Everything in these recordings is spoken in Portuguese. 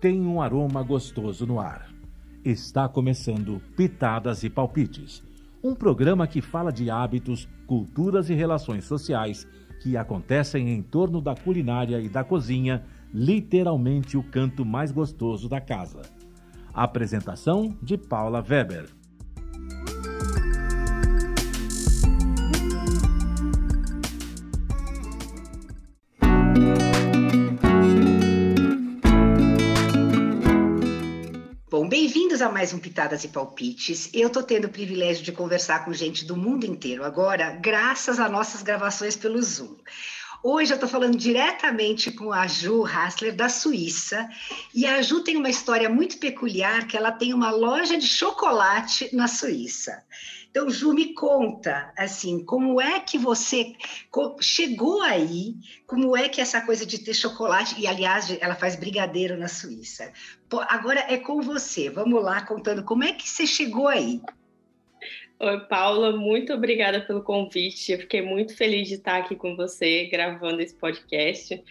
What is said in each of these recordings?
tem um aroma gostoso no ar. Está começando Pitadas e Palpites, um programa que fala de hábitos, culturas e relações sociais que acontecem em torno da culinária e da cozinha, literalmente o canto mais gostoso da casa. Apresentação de Paula Weber. Bem-vindos a mais um Pitadas e Palpites. Eu estou tendo o privilégio de conversar com gente do mundo inteiro agora, graças a nossas gravações pelo Zoom. Hoje eu estou falando diretamente com a Ju Hassler, da Suíça, e a Ju tem uma história muito peculiar, que ela tem uma loja de chocolate na Suíça. Então, Ju, me conta, assim, como é que você chegou aí, como é que essa coisa de ter chocolate, e aliás, ela faz brigadeiro na Suíça. Agora é com você, vamos lá, contando como é que você chegou aí. Oi, Paula, muito obrigada pelo convite. Eu fiquei muito feliz de estar aqui com você gravando esse podcast.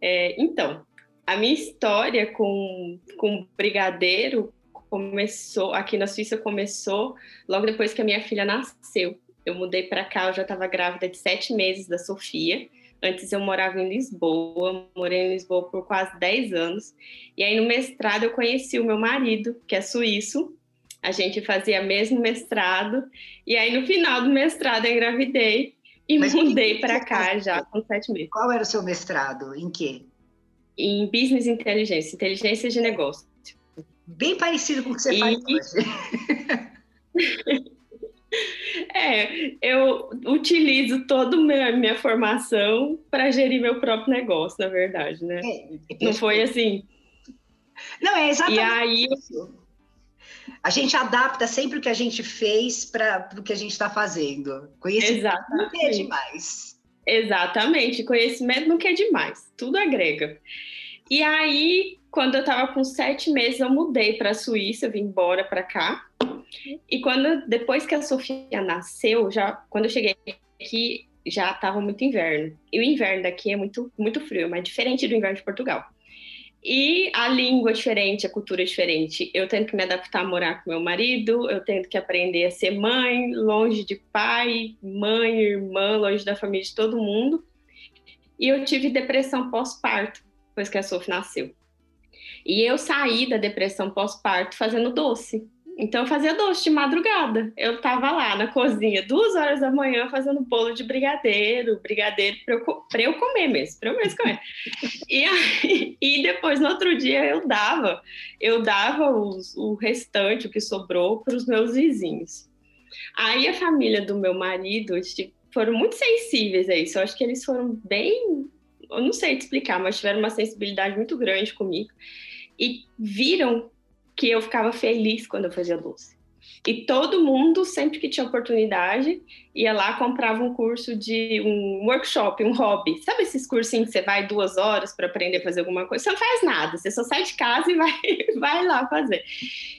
É, então, a minha história com, com brigadeiro começou, aqui na Suíça começou logo depois que a minha filha nasceu. Eu mudei para cá, eu já estava grávida de sete meses da Sofia. Antes eu morava em Lisboa, morei em Lisboa por quase 10 anos. E aí no mestrado eu conheci o meu marido, que é suíço. A gente fazia mesmo mestrado. E aí no final do mestrado eu engravidei e Mas mudei para cá já com sete meses. Qual era o seu mestrado? Em quê? Em Business Intelligence, inteligência de negócio. Bem parecido com o que você e... faz hoje. É, eu utilizo toda a minha, minha formação para gerir meu próprio negócio, na verdade, né? É, Não foi assim. Não, é exatamente e aí, isso. A gente adapta sempre o que a gente fez para o que a gente está fazendo. Conhecimento não é demais. Exatamente, conhecimento não quer demais, tudo agrega. E aí, quando eu estava com sete meses, eu mudei para a Suíça, vim embora para cá. E quando depois que a Sofia nasceu, já quando eu cheguei aqui, já estava muito inverno. E o inverno daqui é muito muito frio, mas diferente do inverno de Portugal. E a língua é diferente, a cultura é diferente. Eu tenho que me adaptar a morar com meu marido, eu tenho que aprender a ser mãe, longe de pai, mãe, irmã, longe da família de todo mundo. E eu tive depressão pós-parto, depois que a Sofia nasceu. E eu saí da depressão pós-parto fazendo doce. Então eu fazia doce de madrugada. Eu estava lá na cozinha, duas horas da manhã, fazendo bolo de brigadeiro, brigadeiro para eu, eu comer mesmo, para eu mesmo comer. e, aí, e depois, no outro dia, eu dava, eu dava os, o restante, o que sobrou, para os meus vizinhos. Aí a família do meu marido foram muito sensíveis a isso. Eu acho que eles foram bem, eu não sei te explicar, mas tiveram uma sensibilidade muito grande comigo e viram que eu ficava feliz quando eu fazia doce. E todo mundo, sempre que tinha oportunidade, ia lá, comprava um curso de um workshop, um hobby. Sabe esses cursinhos que você vai duas horas para aprender a fazer alguma coisa? Você não faz nada, você só sai de casa e vai, vai lá fazer.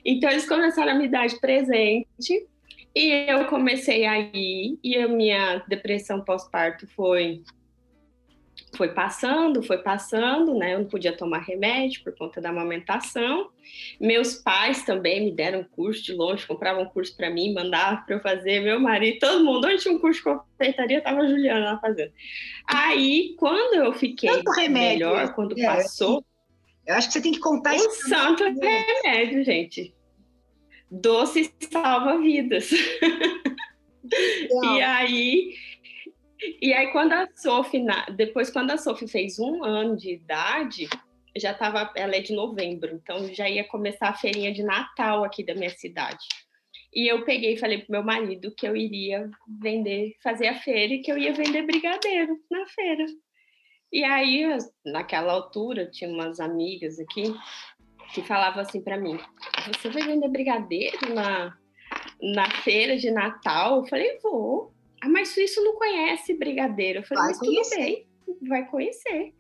Então, eles começaram a me dar de presente e eu comecei a ir. E a minha depressão pós-parto foi foi passando, foi passando, né? Eu não podia tomar remédio por conta da amamentação. Meus pais também me deram curso de longe, compravam curso para mim, mandavam para eu fazer. Meu marido, todo mundo, onde tinha um curso de confeitaria, estava a Juliana lá fazendo. Aí, quando eu fiquei remédio, melhor, quando é, passou. Eu acho que você tem que contar isso. Um santo remédio, gente. Doce salva vidas. e aí e aí, quando a Sophie, depois, quando a Sophie fez um ano de idade, já estava, ela é de novembro, então já ia começar a feirinha de Natal aqui da minha cidade. E eu peguei e falei pro meu marido que eu iria vender, fazer a feira e que eu ia vender brigadeiro na feira. E aí, naquela altura, tinha umas amigas aqui que falavam assim para mim: Você vai vender brigadeiro na, na feira de Natal? Eu falei: Vou. Ah, mas isso não conhece brigadeiro. Eu falei, vai mas conhecer. tudo bem, vai conhecer.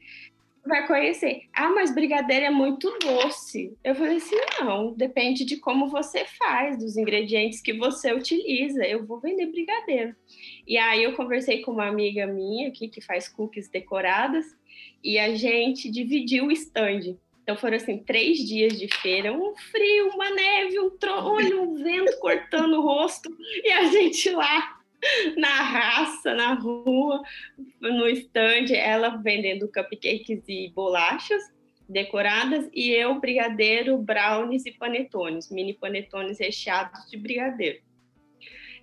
Vai conhecer. Ah, mas brigadeiro é muito doce. Eu falei assim: não, depende de como você faz, dos ingredientes que você utiliza. Eu vou vender brigadeiro. E aí eu conversei com uma amiga minha aqui que faz cookies decoradas e a gente dividiu o stand. Então foram assim três dias de feira, um frio, uma neve, um trolho, um vento cortando o rosto e a gente lá na raça, na rua, no estande, ela vendendo cupcakes e bolachas decoradas e eu brigadeiro, brownies e panetones, mini panetones recheados de brigadeiro.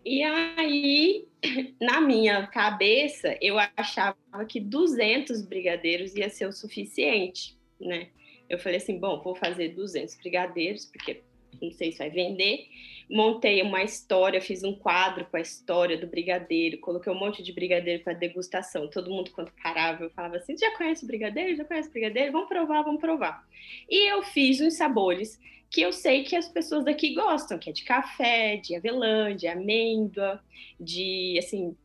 E aí, na minha cabeça, eu achava que 200 brigadeiros ia ser o suficiente, né? Eu falei assim, bom, vou fazer 200 brigadeiros, porque não sei se vai vender. Montei uma história, fiz um quadro com a história do brigadeiro, coloquei um monte de brigadeiro para degustação. Todo mundo, quando parava, eu falava assim: já conhece o brigadeiro? Já conhece o brigadeiro? Vamos provar, vamos provar. E eu fiz uns sabores que eu sei que as pessoas daqui gostam, que é de café, de avelã, de amêndoa, de assim,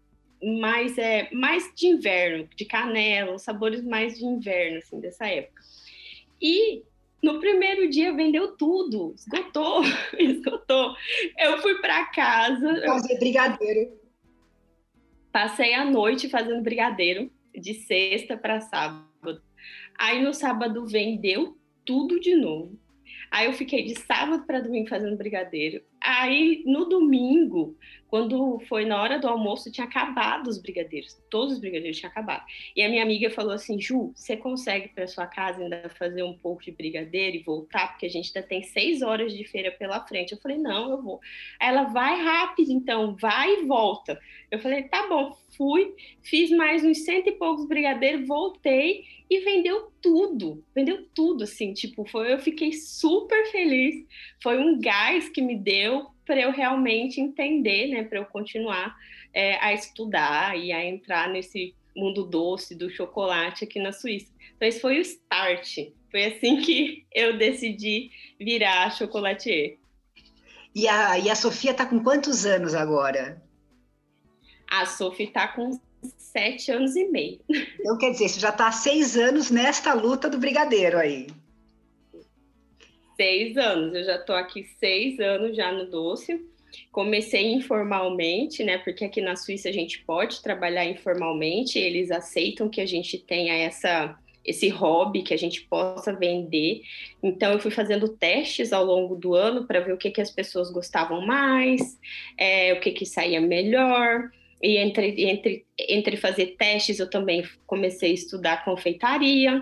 mais é mais de inverno, de canela, sabores mais de inverno assim dessa época. E no primeiro dia vendeu tudo, esgotou, esgotou. Eu fui para casa. Fazer brigadeiro. Passei a noite fazendo brigadeiro, de sexta para sábado. Aí no sábado vendeu tudo de novo. Aí eu fiquei de sábado para domingo fazendo brigadeiro. Aí no domingo quando foi na hora do almoço, tinha acabado os brigadeiros. Todos os brigadeiros tinham acabado. E a minha amiga falou assim: Ju, você consegue para sua casa ainda fazer um pouco de brigadeiro e voltar? Porque a gente ainda tem seis horas de feira pela frente. Eu falei: não, eu vou. Ela vai rápido, então, vai e volta. Eu falei: tá bom. Fui, fiz mais uns cento e poucos brigadeiros, voltei e vendeu tudo. Vendeu tudo, assim, tipo, foi, eu fiquei super feliz. Foi um gás que me deu para eu realmente entender, né, para eu continuar é, a estudar e a entrar nesse mundo doce do chocolate aqui na Suíça. Então esse foi o start. Foi assim que eu decidi virar chocolatier. E a, e a Sofia está com quantos anos agora? A Sofia está com sete anos e meio. Então, quer dizer, você já está há seis anos nesta luta do brigadeiro aí. Seis anos, eu já estou aqui seis anos já no doce. Comecei informalmente, né? Porque aqui na Suíça a gente pode trabalhar informalmente, eles aceitam que a gente tenha essa esse hobby que a gente possa vender. Então, eu fui fazendo testes ao longo do ano para ver o que, que as pessoas gostavam mais, é, o que, que saía melhor. E entre, entre, entre fazer testes, eu também comecei a estudar confeitaria.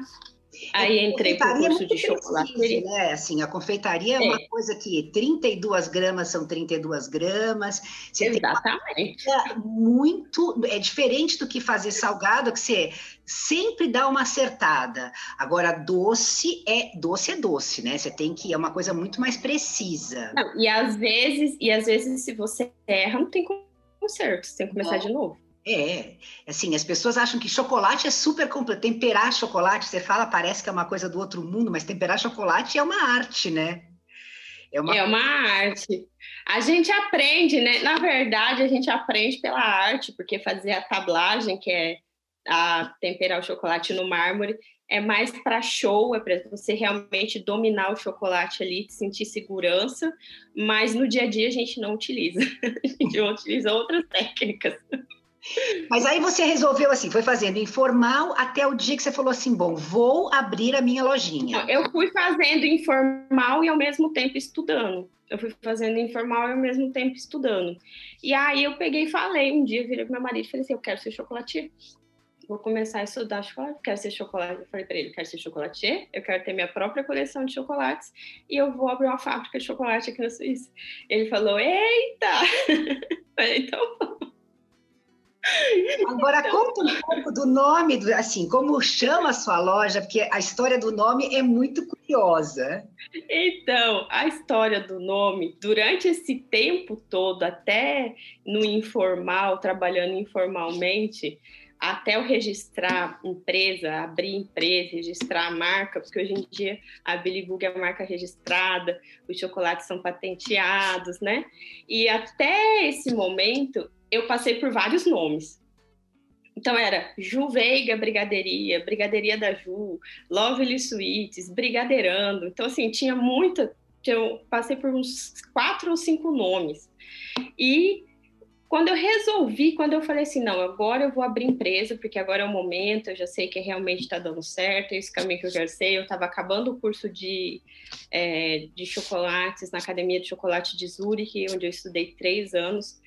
Aí entrei para o curso de chocolate. Né? Assim, a confeitaria é, é, uma coisa que 32 gramas são 32 gramas. Você Exatamente. muito. É diferente do que fazer salgado, que você sempre dá uma acertada. Agora, doce é doce é doce, né? Você tem que. É uma coisa muito mais precisa. Não, e às vezes, e às vezes, se você erra, não tem conserto, você tem que começar de novo. É, assim, as pessoas acham que chocolate é super completo. Temperar chocolate, você fala, parece que é uma coisa do outro mundo, mas temperar chocolate é uma arte, né? É uma... é uma arte. A gente aprende, né? Na verdade, a gente aprende pela arte, porque fazer a tablagem, que é a temperar o chocolate no mármore, é mais para show, é para você realmente dominar o chocolate ali, sentir segurança, mas no dia a dia a gente não utiliza. A gente utiliza outras técnicas. Mas aí você resolveu assim, foi fazendo informal até o dia que você falou assim, bom, vou abrir a minha lojinha. Eu fui fazendo informal e ao mesmo tempo estudando. Eu fui fazendo informal e ao mesmo tempo estudando. E aí eu peguei e falei, um dia virei pro meu marido e falei assim, eu quero ser chocolatier. Vou começar a estudar chocolate, quero ser chocolate. Eu falei para ele, quero ser chocolatier, eu quero ter minha própria coleção de chocolates e eu vou abrir uma fábrica de chocolate aqui na Suíça. Ele falou, eita! então Agora então... conta um pouco do nome, assim, como chama a sua loja, porque a história do nome é muito curiosa. Então, a história do nome, durante esse tempo todo, até no informal, trabalhando informalmente, até eu registrar empresa, abrir empresa, registrar a marca, porque hoje em dia a Billy Bug é marca registrada, os chocolates são patenteados, né? E até esse momento eu passei por vários nomes. Então era Ju Veiga Brigadeiria, Brigadeiria da Ju, Lovely Sweets, Brigadeirando. Então, assim, tinha muita. Eu passei por uns quatro ou cinco nomes. E quando eu resolvi, quando eu falei assim, não, agora eu vou abrir empresa, porque agora é o momento, eu já sei que realmente está dando certo, é esse caminho que eu quero ser. Eu estava acabando o curso de, é, de chocolates na Academia de Chocolate de Zurich, onde eu estudei três anos.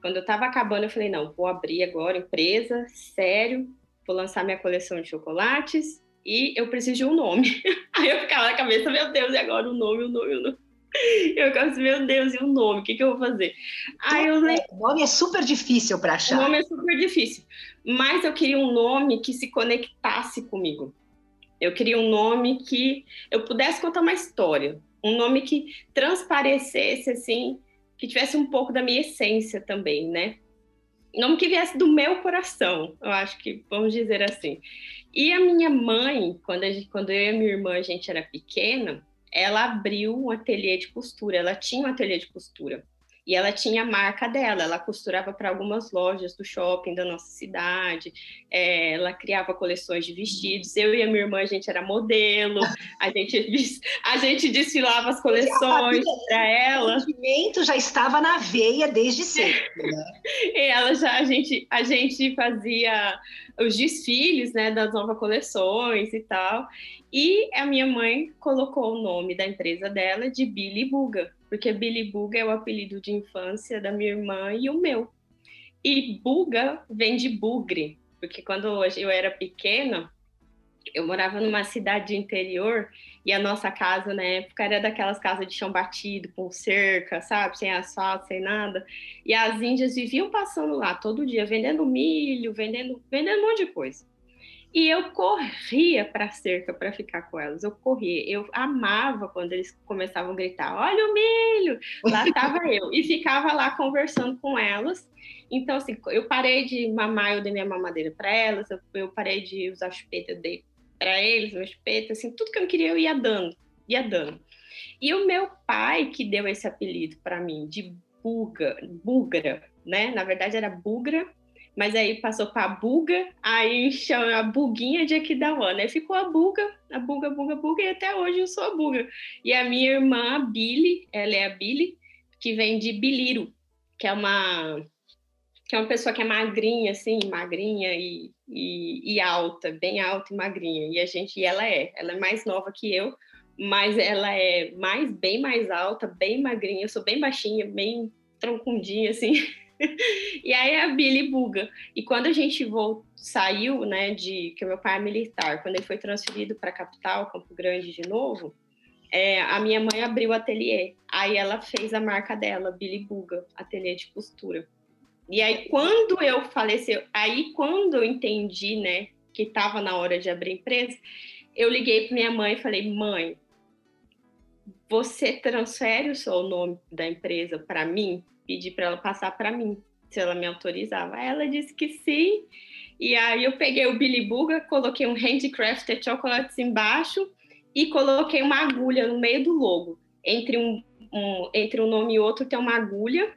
Quando eu estava acabando, eu falei, não, vou abrir agora empresa, sério, vou lançar minha coleção de chocolates e eu preciso de um nome. Aí eu ficava na cabeça, meu Deus, e agora o nome, o nome, o nome. Eu ficava assim, meu Deus, e o nome? O que, que eu vou fazer? Aí eu... O nome é super difícil para achar. O nome é super difícil. Mas eu queria um nome que se conectasse comigo. Eu queria um nome que eu pudesse contar uma história. Um nome que transparecesse, assim, que tivesse um pouco da minha essência também, né? Nome que viesse do meu coração, eu acho que vamos dizer assim. E a minha mãe, quando, gente, quando eu e a minha irmã a gente era pequena, ela abriu um ateliê de costura, ela tinha um ateliê de costura. E ela tinha a marca dela, ela costurava para algumas lojas do shopping da nossa cidade, é, ela criava coleções de vestidos. Eu e a minha irmã, a gente era modelo, a gente, a gente desfilava as coleções para ela. O movimento já estava na veia desde sempre. Né? e ela já, a gente, a gente fazia os desfiles né, das novas coleções e tal. E a minha mãe colocou o nome da empresa dela de Billy Buga, porque Billy Buga é o apelido de infância da minha irmã e o meu. E Buga vem de bugre, porque quando eu era pequena, eu morava numa cidade interior e a nossa casa na época era daquelas casas de chão batido, com cerca, sabe? Sem asfalto, sem nada. E as índias viviam passando lá todo dia, vendendo milho, vendendo, vendendo um monte de coisa. E eu corria para a cerca para ficar com elas. Eu corria. Eu amava quando eles começavam a gritar: Olha o milho! Lá estava eu. E ficava lá conversando com elas. Então, assim, eu parei de mamar, eu dei minha mamadeira para elas. Eu, parei de usar chupeta, eu dei para eles meu chupeta. Assim, tudo que eu queria eu ia dando. Ia dando. E o meu pai que deu esse apelido para mim de buga, bugra, né? Na verdade era bugra mas aí passou para a Buga, aí chama a Buguinha de Aquidauana. Aí ficou a Buga, a Buga, Buga, Buga, e até hoje eu sou a Buga. E a minha irmã, a Billy, ela é a Billy, que vem de Biliro, que é uma que é uma pessoa que é magrinha, assim, magrinha e, e, e, alta, bem alta e magrinha. E a gente, e ela é, ela é mais nova que eu, mas ela é mais, bem mais alta, bem magrinha. Eu sou bem baixinha, bem troncundinha, assim. e aí a Billy buga. E quando a gente voltou, saiu, né, de que meu pai é militar, quando ele foi transferido para a capital, Campo Grande de novo, é, a minha mãe abriu o ateliê. Aí ela fez a marca dela, Billy Buga, ateliê de costura. E aí quando eu faleceu, aí quando eu entendi, né, que estava na hora de abrir empresa, eu liguei para minha mãe e falei: "Mãe, você transfere o seu nome da empresa para mim?" Pedi para ela passar para mim, se ela me autorizava. Ela disse que sim. E aí eu peguei o Billy Buga, coloquei um handcrafted chocolates embaixo e coloquei uma agulha no meio do logo. Entre um, um, entre um nome e outro tem uma agulha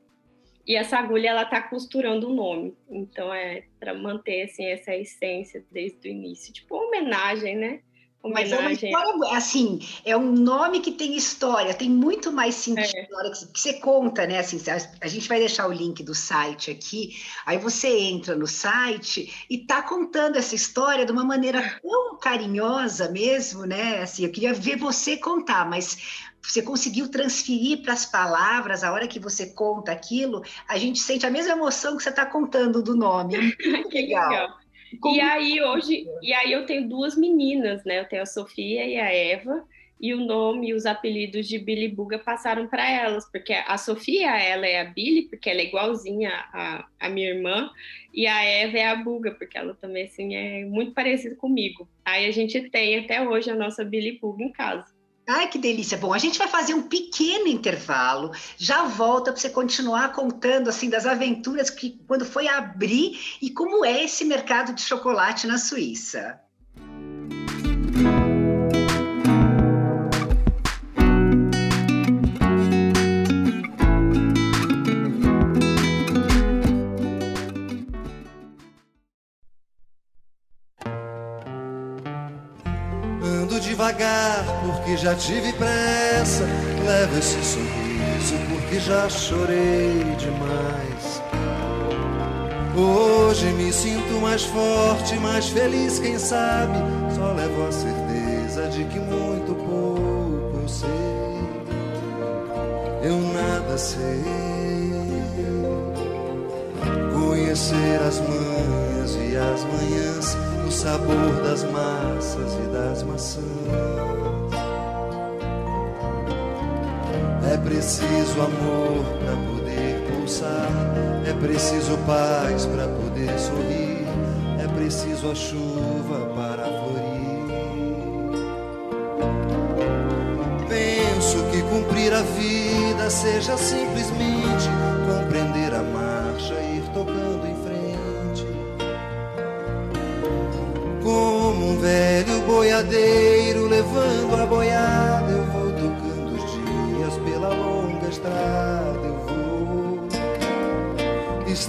e essa agulha ela tá costurando o nome. Então é para manter assim essa essência desde o início, tipo uma homenagem, né? Mas é uma história, assim, é um nome que tem história, tem muito mais sentido é. na hora que, você conta, né? Assim, a, gente vai deixar o link do site aqui, aí você entra no site e tá contando essa história de uma maneira tão carinhosa mesmo, né? Assim, eu queria ver você contar, mas você conseguiu transferir para as palavras, a hora que você conta aquilo, a gente sente a mesma emoção que você está contando do nome. É que legal. legal. Como... E aí hoje, e aí eu tenho duas meninas, né? Eu tenho a Sofia e a Eva, e o nome e os apelidos de Billy Buga passaram para elas, porque a Sofia, ela é a Billy, porque ela é igualzinha a, a minha irmã, e a Eva é a Buga, porque ela também assim é muito parecida comigo. Aí a gente tem até hoje a nossa Billy Buga em casa. Ai, que delícia. Bom, a gente vai fazer um pequeno intervalo, já volta para você continuar contando assim das aventuras que quando foi abrir e como é esse mercado de chocolate na Suíça. devagar, porque já tive pressa. Leva esse sorriso, porque já chorei demais. Hoje me sinto mais forte, mais feliz, quem sabe. Só levo a certeza de que muito pouco eu sei. Eu nada sei. Conhecer as manhas e as manhãs, o sabor das massas e das maçãs. É preciso amor para poder pulsar, é preciso paz para poder sorrir, é preciso a chuva para florir. Penso que cumprir a vida seja simplesmente compreender a marcha e ir tocando em frente. Como um velho boiadeiro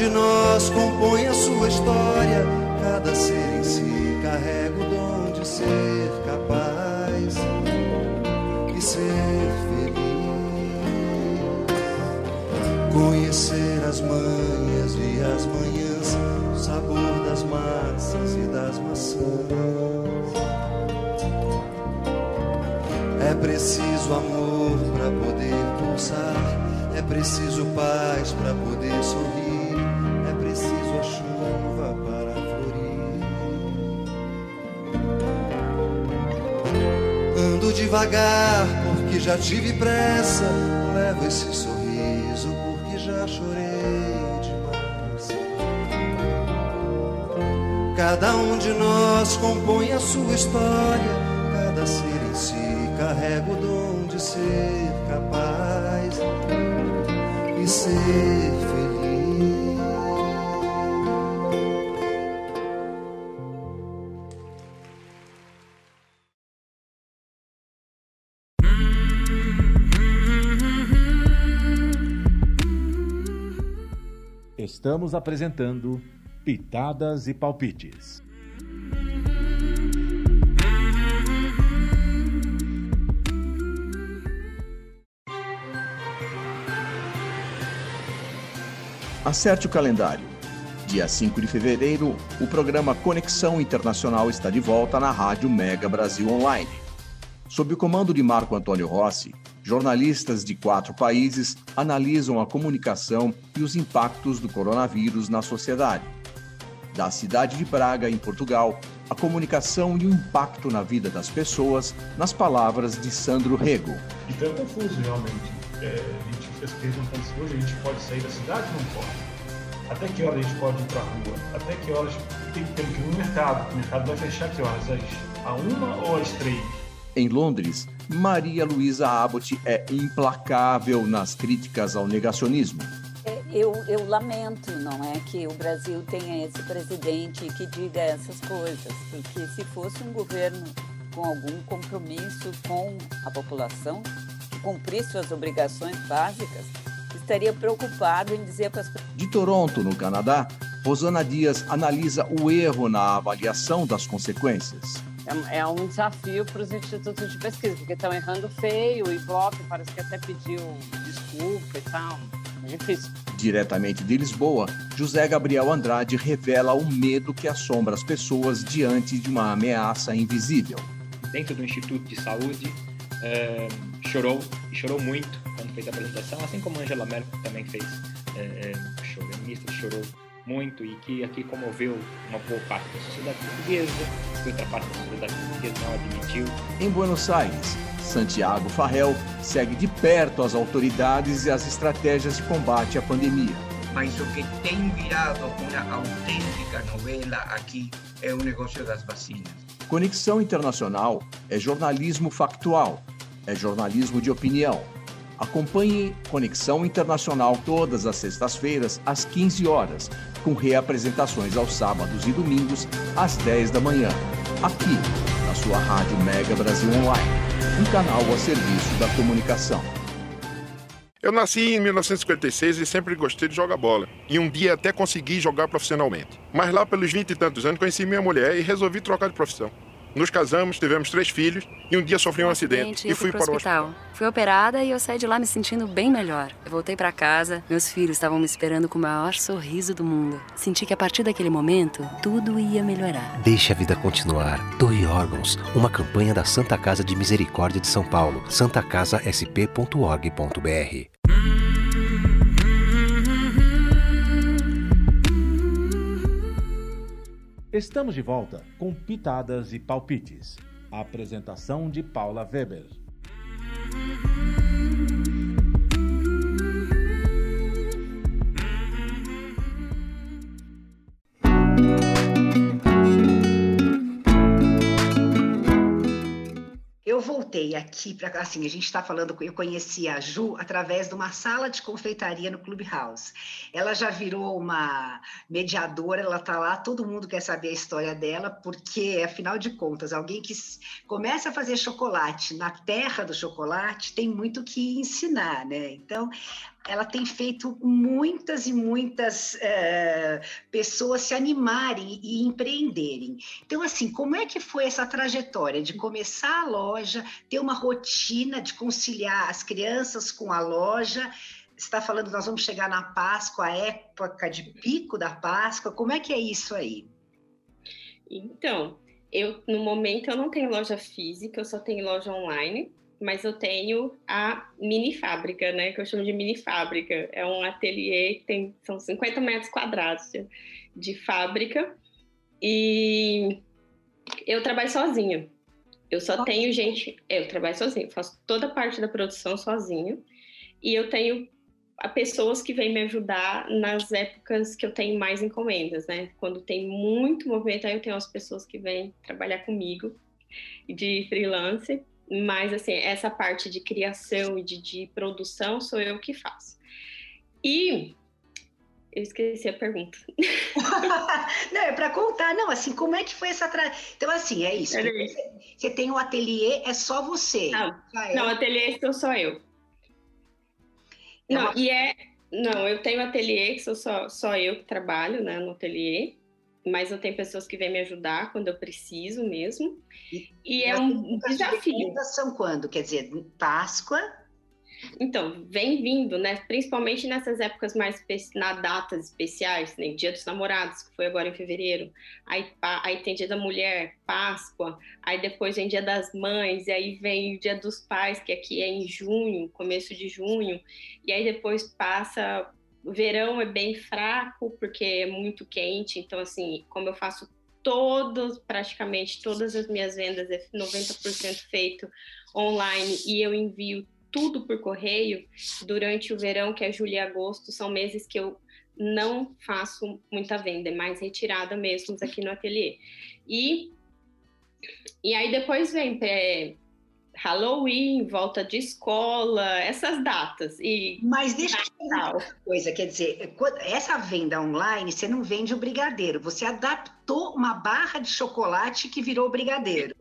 de nós compõe a sua história. Cada ser em si carrega o dom de ser capaz e ser feliz. Conhecer as manhas e as manhãs, o sabor das massas e das maçãs. É preciso amor para poder pulsar. É preciso paz para poder sorrir. Devagar porque já tive pressa. Levo esse sorriso porque já chorei demais. Cada um de nós compõe a sua história. Cada ser em si carrega o dom de ser capaz e ser Estamos apresentando Pitadas e Palpites. Acerte o calendário. Dia 5 de fevereiro, o programa Conexão Internacional está de volta na Rádio Mega Brasil Online. Sob o comando de Marco Antônio Rossi, jornalistas de quatro países analisam a comunicação e os impactos do coronavírus na sociedade. Da cidade de Braga, em Portugal, a comunicação e o impacto na vida das pessoas, nas palavras de Sandro Rego. Então é confuso realmente. É, a gente se perguntando hoje a gente pode sair da cidade ou não pode. Até que hora a gente pode ir para a rua? Até que horas tem, tem que ir no mercado? O mercado vai fechar que horas? Às, a uma ou às três? Em Londres, Maria Luísa Abbott é implacável nas críticas ao negacionismo. É, Eu, eu lamento, não é, que o Brasil tenha esse presidente que diga essas coisas, porque se fosse um governo com algum compromisso com a população, que cumprisse suas obrigações básicas, estaria preocupado em dizer para as pessoas De Toronto, no Canadá, Rosana Dias analisa o erro na avaliação das consequências. É, é um desafio para os institutos de pesquisa, porque estão errando feio, o Ibope parece que até pediu desculpa e tal. É difícil. Diretamente de Lisboa, José Gabriel Andrade revela o medo que assombra as pessoas diante de uma ameaça invisível. dentro do Instituto de Saúde, eh, chorou, e chorou muito quando fez a apresentação, assim como Angela Merkel também fez, eh, eh, chorou, a ministra chorou muito e que aqui comoveu uma boa parte da sociedade portuguesa, e outra parte da sociedade portuguesa não admitiu. Em Buenos Aires, Santiago Farrell segue de perto as autoridades e as estratégias de combate à pandemia. Mas o que tem virado uma autêntica novela aqui é o negócio das vacinas. Conexão Internacional é jornalismo factual, é jornalismo de opinião. Acompanhe Conexão Internacional todas as sextas-feiras, às 15 horas, com reapresentações aos sábados e domingos, às 10 da manhã, aqui na sua Rádio Mega Brasil Online, um canal a serviço da comunicação. Eu nasci em 1956 e sempre gostei de jogar bola. E um dia até consegui jogar profissionalmente. Mas lá pelos 20 e tantos anos conheci minha mulher e resolvi trocar de profissão. Nos casamos, tivemos três filhos e um dia sofri um, um acidente, acidente, e fui para o hospital. hospital. Fui operada e eu saí de lá me sentindo bem melhor. Eu voltei para casa, meus filhos estavam me esperando com o maior sorriso do mundo. Senti que a partir daquele momento, tudo ia melhorar. Deixe a vida continuar. Doe órgãos. Uma campanha da Santa Casa de Misericórdia de São Paulo. santacasasp.org.br Estamos de volta com Pitadas e Palpites. A apresentação de Paula Weber. Voltei aqui para assim, a gente está falando, eu conheci a Ju através de uma sala de confeitaria no Clubhouse. Ela já virou uma mediadora, ela está lá, todo mundo quer saber a história dela, porque afinal de contas, alguém que começa a fazer chocolate na terra do chocolate tem muito que ensinar, né? Então, ela tem feito muitas e muitas uh, pessoas se animarem e empreenderem. Então, assim, como é que foi essa trajetória de começar a loja, ter uma rotina de conciliar as crianças com a loja? está falando, nós vamos chegar na Páscoa, a época de pico da Páscoa. Como é que é isso aí? Então, eu no momento eu não tenho loja física, eu só tenho loja online mas eu tenho a mini fábrica, né? Que eu chamo de mini fábrica. É um ateliê que tem, são 50 metros quadrados de, de fábrica. E eu trabalho sozinha. Eu só tenho gente. Eu trabalho sozinha, faço toda a parte da produção sozinha. E eu tenho pessoas que vêm me ajudar nas épocas que eu tenho mais encomendas, né? Quando tem muito movimento, aí eu tenho as pessoas que vêm trabalhar comigo de freelance mas, assim, essa parte de criação e de, de produção sou eu que faço. E eu esqueci a pergunta. não, é para contar, não, assim, como é que foi essa tra... Então, assim, é isso. Você, você, tem um ateliê, é só você. Não, não ateliê sou só eu. É não, uma... e é. Não, eu tenho ateliê, que sou só, só eu que trabalho né, no ateliê mas eu tenho pessoas que vêm me ajudar quando eu preciso mesmo. E, e é um desafio. De são quando? Quer dizer, Páscoa? Então, vem vindo, né? Principalmente nessas épocas mais na datas especiais, né? Dia dos Namorados, que foi agora em fevereiro. Aí, aí tem Dia da Mulher, Páscoa. Aí depois vem Dia das Mães. E aí vem o Dia dos Pais, que aqui é em junho, começo de junho. E aí depois passa o verão é bem fraco porque é muito quente, então assim, como eu faço todos, praticamente todas as minhas vendas é 90% feito online e eu envio tudo por correio durante o verão, que é julho e agosto, são meses que eu não faço muita venda, é mais retirada mesmo aqui no ateliê. E, e aí depois vem é, Halloween, volta de escola, essas datas. E Mas deixa eu te perguntar uma coisa, quer dizer, essa venda online, você não vende o brigadeiro, você adaptou uma barra de chocolate que virou brigadeiro.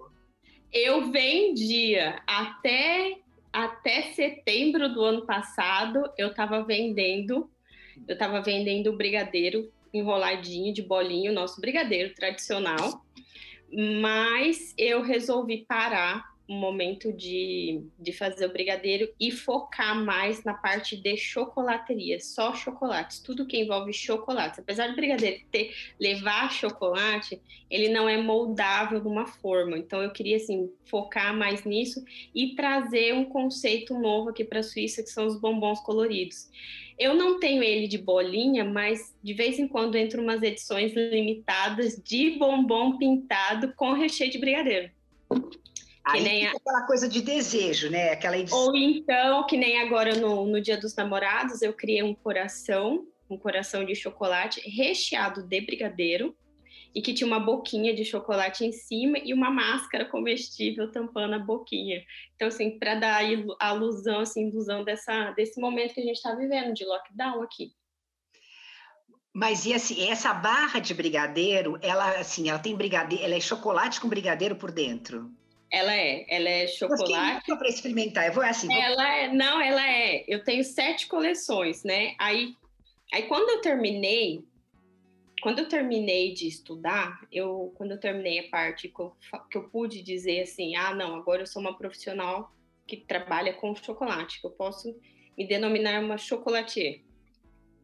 Eu vendia até até setembro do ano passado, eu estava vendendo, eu estava vendendo o brigadeiro enroladinho de bolinho, nosso brigadeiro tradicional. Mas eu resolvi parar um momento de, de fazer o brigadeiro e focar mais na parte de chocolateria, só chocolates, tudo que envolve chocolates. Apesar do brigadeiro ter levar chocolate, ele não é moldável de uma forma. Então eu queria assim focar mais nisso e trazer um conceito novo aqui para a Suíça que são os bombons coloridos. Eu não tenho ele de bolinha, mas de vez em quando entram umas edições limitadas de bombom pintado com recheio de brigadeiro. Aí nem a... aquela coisa de desejo, né? Aquela Ou então, que nem agora no, no Dia dos Namorados, eu criei um coração, um coração de chocolate recheado de brigadeiro. e que tinha uma boquinha de chocolate em cima e uma máscara comestível tampando a boquinha. Então, assim, para dar a alusão, assim, ilusão dessa, desse momento que a gente está vivendo de lockdown aqui. Mas e assim, essa barra de brigadeiro, ela assim, ela tem brigadeiro, ela é chocolate com brigadeiro por dentro. Ela é, ela é chocolate. para experimentar, eu vou assim. Vou... Ela é, não, ela é. Eu tenho sete coleções, né? Aí, aí quando eu terminei, quando eu terminei de estudar, eu, quando eu terminei a parte que eu, que eu pude dizer assim, ah, não, agora eu sou uma profissional que trabalha com chocolate, que eu posso me denominar uma chocolatier.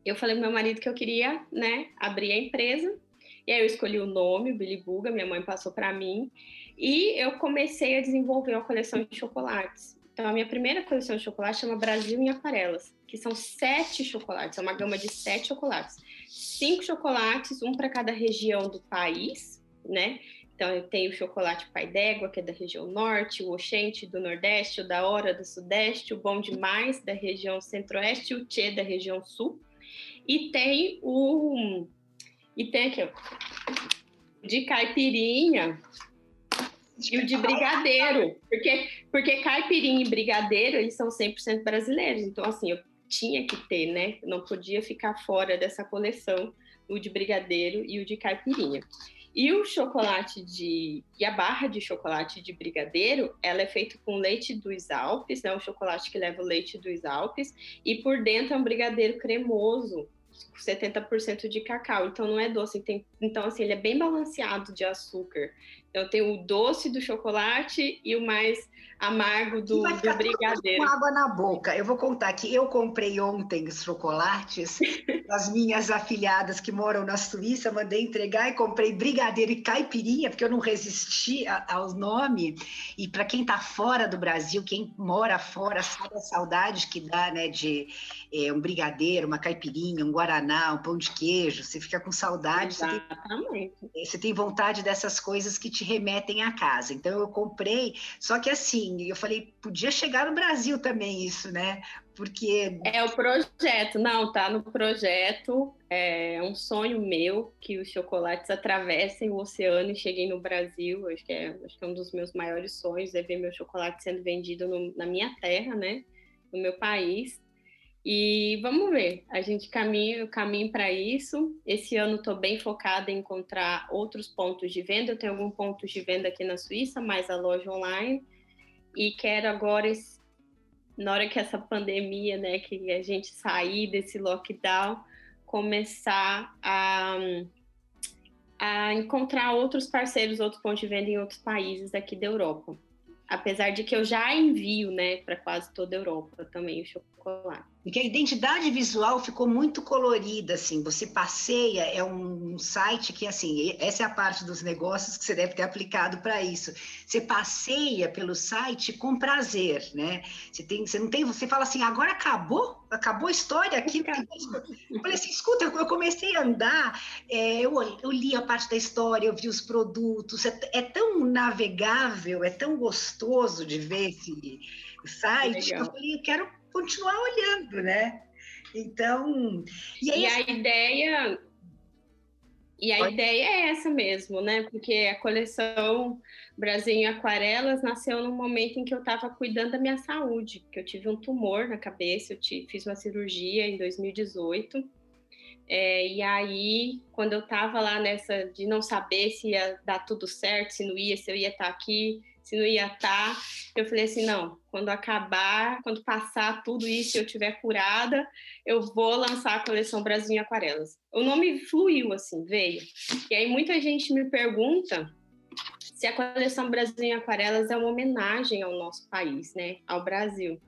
Eu falei pro meu marido que eu queria, né, abrir a empresa, e aí eu escolhi o nome, Billy Buga, minha mãe passou para mim, e eu comecei a desenvolver uma coleção de chocolates. Então, a minha primeira coleção de chocolate chama Brasil em Aquarelas, que são sete chocolates, é uma gama de sete chocolates. Cinco chocolates, um para cada região do país, né? Então, eu tenho o chocolate Pai d'Égua, que é da região norte, o Oxente do nordeste, o da Hora do sudeste, o Bom Demais da região centro-oeste e o Tchê da região sul. E tem o... E tem aqui, ó, de caipirinha, e o de brigadeiro, porque, porque caipirinha e brigadeiro, eles são 100% brasileiros. Então, assim, eu tinha que ter, né? Eu não podia ficar fora dessa coleção, o de brigadeiro e o de caipirinha. E o chocolate de. E a barra de chocolate de brigadeiro, ela é feita com leite dos Alpes, né? O chocolate que leva o leite dos Alpes, e por dentro é um brigadeiro cremoso, 70% de cacau, então não é doce. Tem, então, assim, ele é bem balanceado de açúcar. Então, tem o doce do chocolate e o mais amargo do, do brigadeiro. Com água na boca. Eu vou contar que eu comprei ontem os chocolates das minhas afilhadas que moram na Suíça, mandei entregar e comprei brigadeiro e caipirinha, porque eu não resisti a, ao nome. E para quem está fora do Brasil, quem mora fora, sabe a saudade que dá, né, de é, um brigadeiro, uma caipirinha, um guaraná, um pão de queijo. Você fica com saudade. Exatamente. Você tem, você tem vontade dessas coisas que te remetem à casa. Então eu comprei, só que assim, eu falei, podia chegar no Brasil também isso, né? Porque é o projeto, não, tá no projeto. É um sonho meu que os chocolates atravessem o oceano e cheguem no Brasil. Acho que é, acho que é um dos meus maiores sonhos é ver meu chocolate sendo vendido no, na minha terra, né? No meu país. E vamos ver, a gente caminha, caminho para isso. Esse ano estou bem focada em encontrar outros pontos de venda. Eu tenho algum ponto de venda aqui na Suíça, mais a loja online. E quero agora, na hora que essa pandemia, né, que a gente sair desse lockdown, começar a, a encontrar outros parceiros, outros pontos de venda em outros países aqui da Europa. Apesar de que eu já envio, né, para quase toda a Europa também o chocolate. Porque a identidade visual ficou muito colorida, assim. Você passeia, é um site que, assim, essa é a parte dos negócios que você deve ter aplicado para isso. Você passeia pelo site com prazer, né? Você, tem, você não tem, você fala assim, agora acabou? Acabou a história aqui? Eu falei assim, escuta, eu comecei a andar, é, eu, eu li a parte da história, eu vi os produtos, é, é tão navegável, é tão gostoso de ver esse site. Eu falei, eu quero continuar olhando, né? Então, e, aí, e a ideia e a Pode? ideia é essa mesmo, né? Porque a coleção Brasil em Aquarelas nasceu num momento em que eu estava cuidando da minha saúde, que eu tive um tumor na cabeça, eu te, fiz uma cirurgia em 2018. É, e aí, quando eu estava lá nessa de não saber se ia dar tudo certo, se não ia, se eu ia estar tá aqui, se não ia estar. Tá. Eu falei assim: não, quando acabar, quando passar tudo isso eu tiver curada, eu vou lançar a coleção Brasil em Aquarelas. O nome fluiu, assim, veio. E aí muita gente me pergunta se a coleção Brasil em Aquarelas é uma homenagem ao nosso país, né, ao Brasil.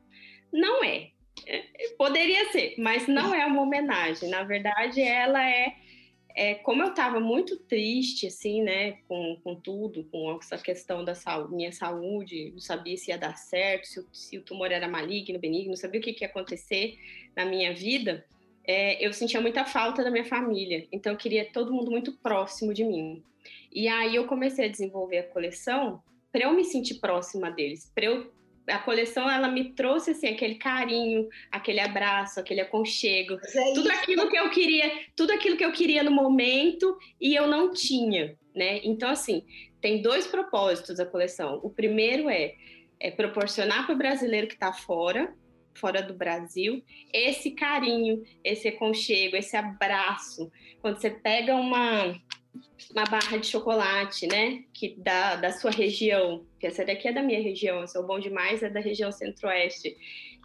Não é. é poderia ser, mas não é uma homenagem. Na verdade, ela é é, como eu estava muito triste, assim, né, com, com tudo, com essa questão da saúde, minha saúde, não sabia se ia dar certo, se, se o tumor era maligno, benigno, não sabia o que, que ia acontecer na minha vida, é, eu sentia muita falta da minha família, então eu queria todo mundo muito próximo de mim. E aí eu comecei a desenvolver a coleção para eu me sentir próxima deles, para eu a coleção ela me trouxe assim aquele carinho, aquele abraço, aquele aconchego, é tudo isso. aquilo que eu queria, tudo aquilo que eu queria no momento e eu não tinha, né? Então assim, tem dois propósitos a coleção. O primeiro é, é proporcionar para o brasileiro que está fora, fora do Brasil, esse carinho, esse aconchego, esse abraço. Quando você pega uma uma barra de chocolate, né? Que da, da sua região, que essa daqui é da minha região, eu sou bom demais, é da região centro-oeste.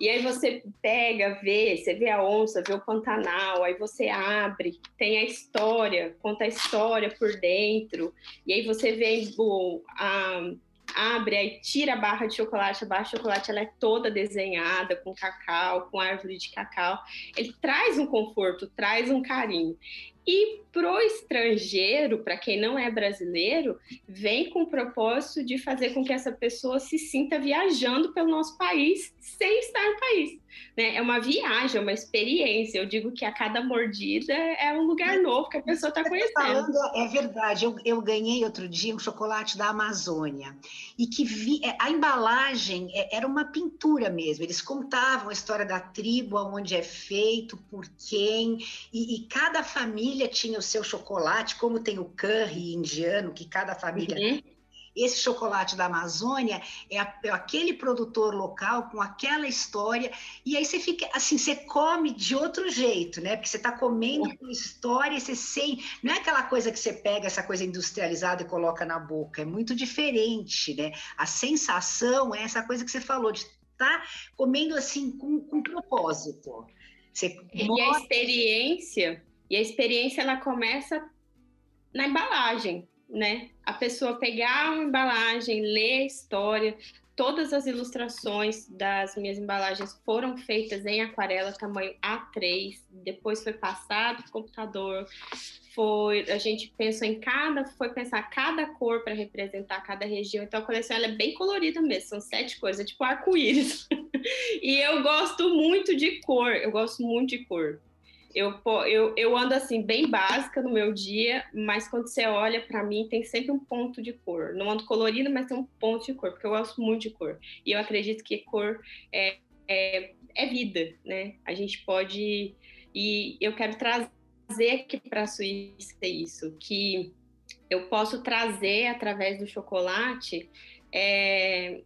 E aí você pega, vê, você vê a onça, vê o Pantanal, aí você abre, tem a história, conta a história por dentro, e aí você vê o, a, abre, aí tira a barra de chocolate, a barra de chocolate ela é toda desenhada com cacau, com árvore de cacau. Ele traz um conforto, traz um carinho. E pro estrangeiro, para quem não é brasileiro, vem com o propósito de fazer com que essa pessoa se sinta viajando pelo nosso país sem estar no país. Né? É uma viagem, é uma experiência. Eu digo que a cada mordida é um lugar novo que a pessoa está conhecendo. Falando, é verdade. Eu, eu, ganhei outro dia um chocolate da Amazônia e que vi, é, a embalagem é, era uma pintura mesmo. Eles contavam a história da tribo, aonde é feito, por quem, e, e cada família tinha o seu chocolate, como tem o curry indiano, que cada família uhum. Esse chocolate da Amazônia é, é, aquele produtor local com aquela história, e aí você fica assim, você come de outro jeito, né? Porque você está comendo com história, você sem. Não é aquela coisa que você pega essa coisa industrializada e coloca na boca, é muito diferente, né? A sensação é essa coisa que você falou, de estar tá comendo assim com, com propósito. Você e a experiência, e a experiência ela começa na embalagem né? A pessoa pegar uma embalagem, ler a história, todas as ilustrações das minhas embalagens foram feitas em aquarela tamanho A3, depois foi passado para computador, foi a gente pensou em cada, foi pensar cada cor para representar cada região. Então a coleção é bem colorida mesmo, são sete cores, é tipo arco-íris. e eu gosto muito de cor, eu gosto muito de cor. Eu, eu, eu ando assim, bem básica no meu dia, mas quando você olha para mim, tem sempre um ponto de cor. Não ando colorida, mas tem um ponto de cor, porque eu gosto muito de cor. E eu acredito que cor é, é, é vida, né? A gente pode. E eu quero trazer aqui para a Suíça isso, que eu posso trazer através do chocolate. É,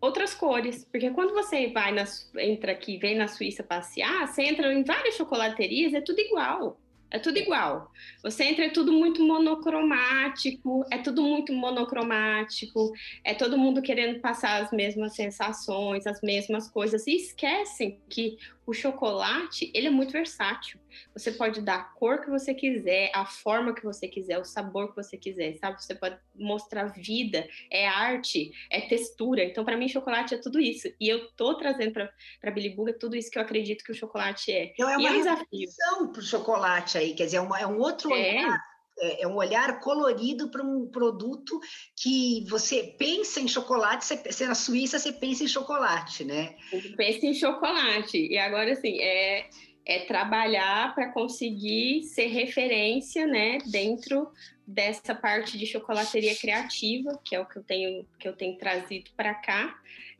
outras cores. Porque quando você vai na, entra aqui, vem na Suíça passear, você entra em várias chocolaterias, é tudo igual. É tudo igual. Você entra, é tudo muito monocromático, é tudo muito monocromático, é todo mundo querendo passar as mesmas sensações, as mesmas coisas, e esquecem que o chocolate, ele é muito versátil. Você pode dar a cor que você quiser, a forma que você quiser, o sabor que você quiser, sabe? Você pode mostrar vida, é arte, é textura. Então, para mim, chocolate é tudo isso. E eu tô trazendo para Billy Buga tudo isso que eu acredito que o chocolate é. Então, é uma e é um desafio para o chocolate aí, quer dizer, é, uma, é um outro é. olhar é, é um olhar colorido para um produto que você pensa em chocolate, você, você na Suíça você pensa em chocolate, né? Pensa em chocolate. E agora, assim, é, é trabalhar para conseguir ser referência, né, dentro dessa parte de chocolateria criativa, que é o que eu tenho, que eu tenho trazido para cá,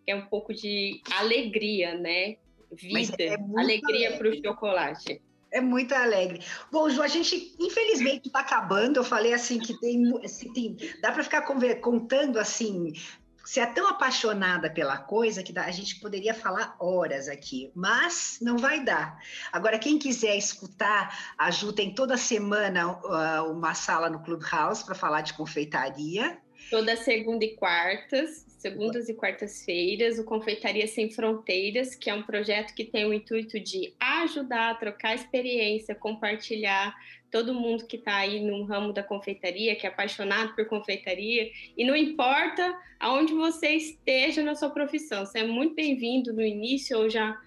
que é um pouco de alegria, né? Vida, é alegria para o chocolate. É muito alegre. Bom, Ju, a gente infelizmente está acabando. Eu falei assim que tem, assim, tem dá para ficar contando assim. Você é tão apaixonada pela coisa que a gente poderia falar horas aqui, mas não vai dar. Agora, quem quiser escutar, a Ju tem toda semana uh, uma sala no Clubhouse para falar de confeitaria. Toda segunda e quartas, segundas e quartas-feiras, o Confeitaria Sem Fronteiras, que é um projeto que tem o intuito de ajudar, trocar experiência, compartilhar todo mundo que está aí no ramo da confeitaria, que é apaixonado por confeitaria, e não importa aonde você esteja na sua profissão, você é muito bem-vindo no início ou já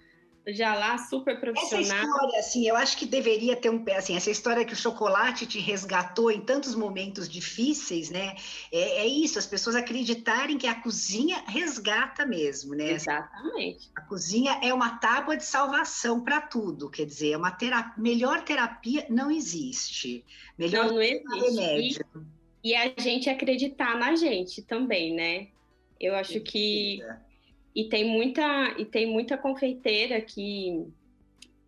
já lá super profissional. Essa história, assim, eu acho que deveria ter um pé, assim, essa história que o chocolate te resgatou em tantos momentos difíceis, né? É, é isso, as pessoas acreditarem que a cozinha resgata mesmo, né? Exatamente. A cozinha é uma tábua de salvação para tudo, quer dizer, é uma terapia, melhor terapia não existe. Melhor não, não existe. remédio. E, e a gente acreditar na gente também, né? Eu acho que E tem muita, e tem muita confeiteira que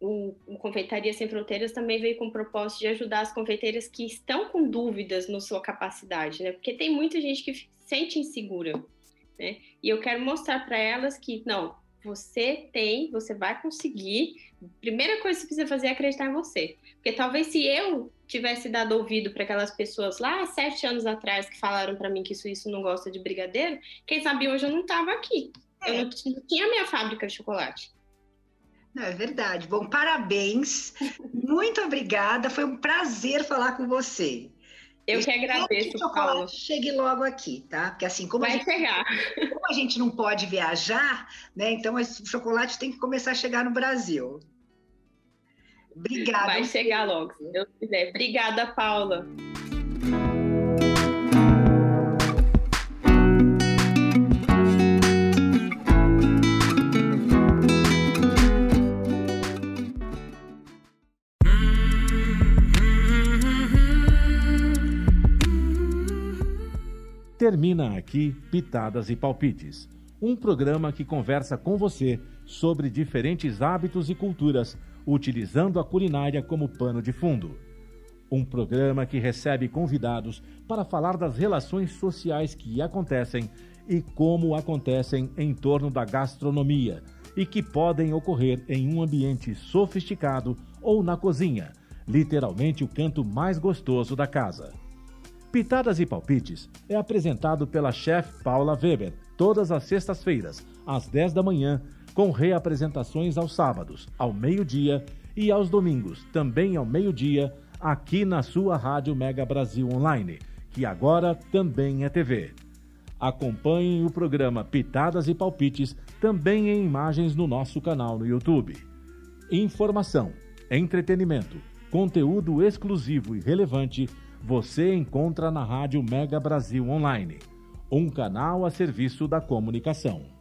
o, o, Confeitaria Sem Fronteiras também veio com o propósito de ajudar as confeiteiras que estão com dúvidas na sua capacidade, né? Porque tem muita gente que se sente insegura, né? E eu quero mostrar para elas que, não, você tem, você vai conseguir. Primeira coisa que você precisa fazer é acreditar em você. Porque talvez se eu tivesse dado ouvido para aquelas pessoas lá sete anos atrás que falaram para mim que isso, isso não gosta de brigadeiro, quem sabe hoje eu não estava aqui. Eu não, tinha minha fábrica de chocolate. Não, é verdade. Bom, parabéns. Muito obrigada. Foi um prazer falar com você. Eu, que agradeço, que Paulo. Chegue logo aqui, tá? Porque assim, como a gente. Como a gente não pode viajar, né? Então o chocolate tem que começar a chegar no Brasil. Obrigada. Vai chegar logo, se Deus quiser. Obrigada, Paula. Termina aqui Pitadas e Palpites, um programa que conversa com você sobre diferentes hábitos e culturas, utilizando a culinária como pano de fundo. Um programa que recebe convidados para falar das relações sociais que acontecem e como acontecem em torno da gastronomia e que podem ocorrer em um ambiente sofisticado ou na cozinha, literalmente o canto mais gostoso da casa. Pitadas e Palpites é apresentado pela chefe Paula Weber, todas as sextas-feiras, às 10 da manhã, com reapresentações aos sábados, ao meio-dia e aos domingos, também ao meio-dia, aqui na sua Rádio Mega Brasil Online, que agora também é TV. Acompanhem o programa Pitadas e Palpites também em imagens no nosso canal no YouTube. Informação, entretenimento, conteúdo exclusivo e relevante você encontra na Rádio Mega Brasil Online, um canal a serviço da comunicação.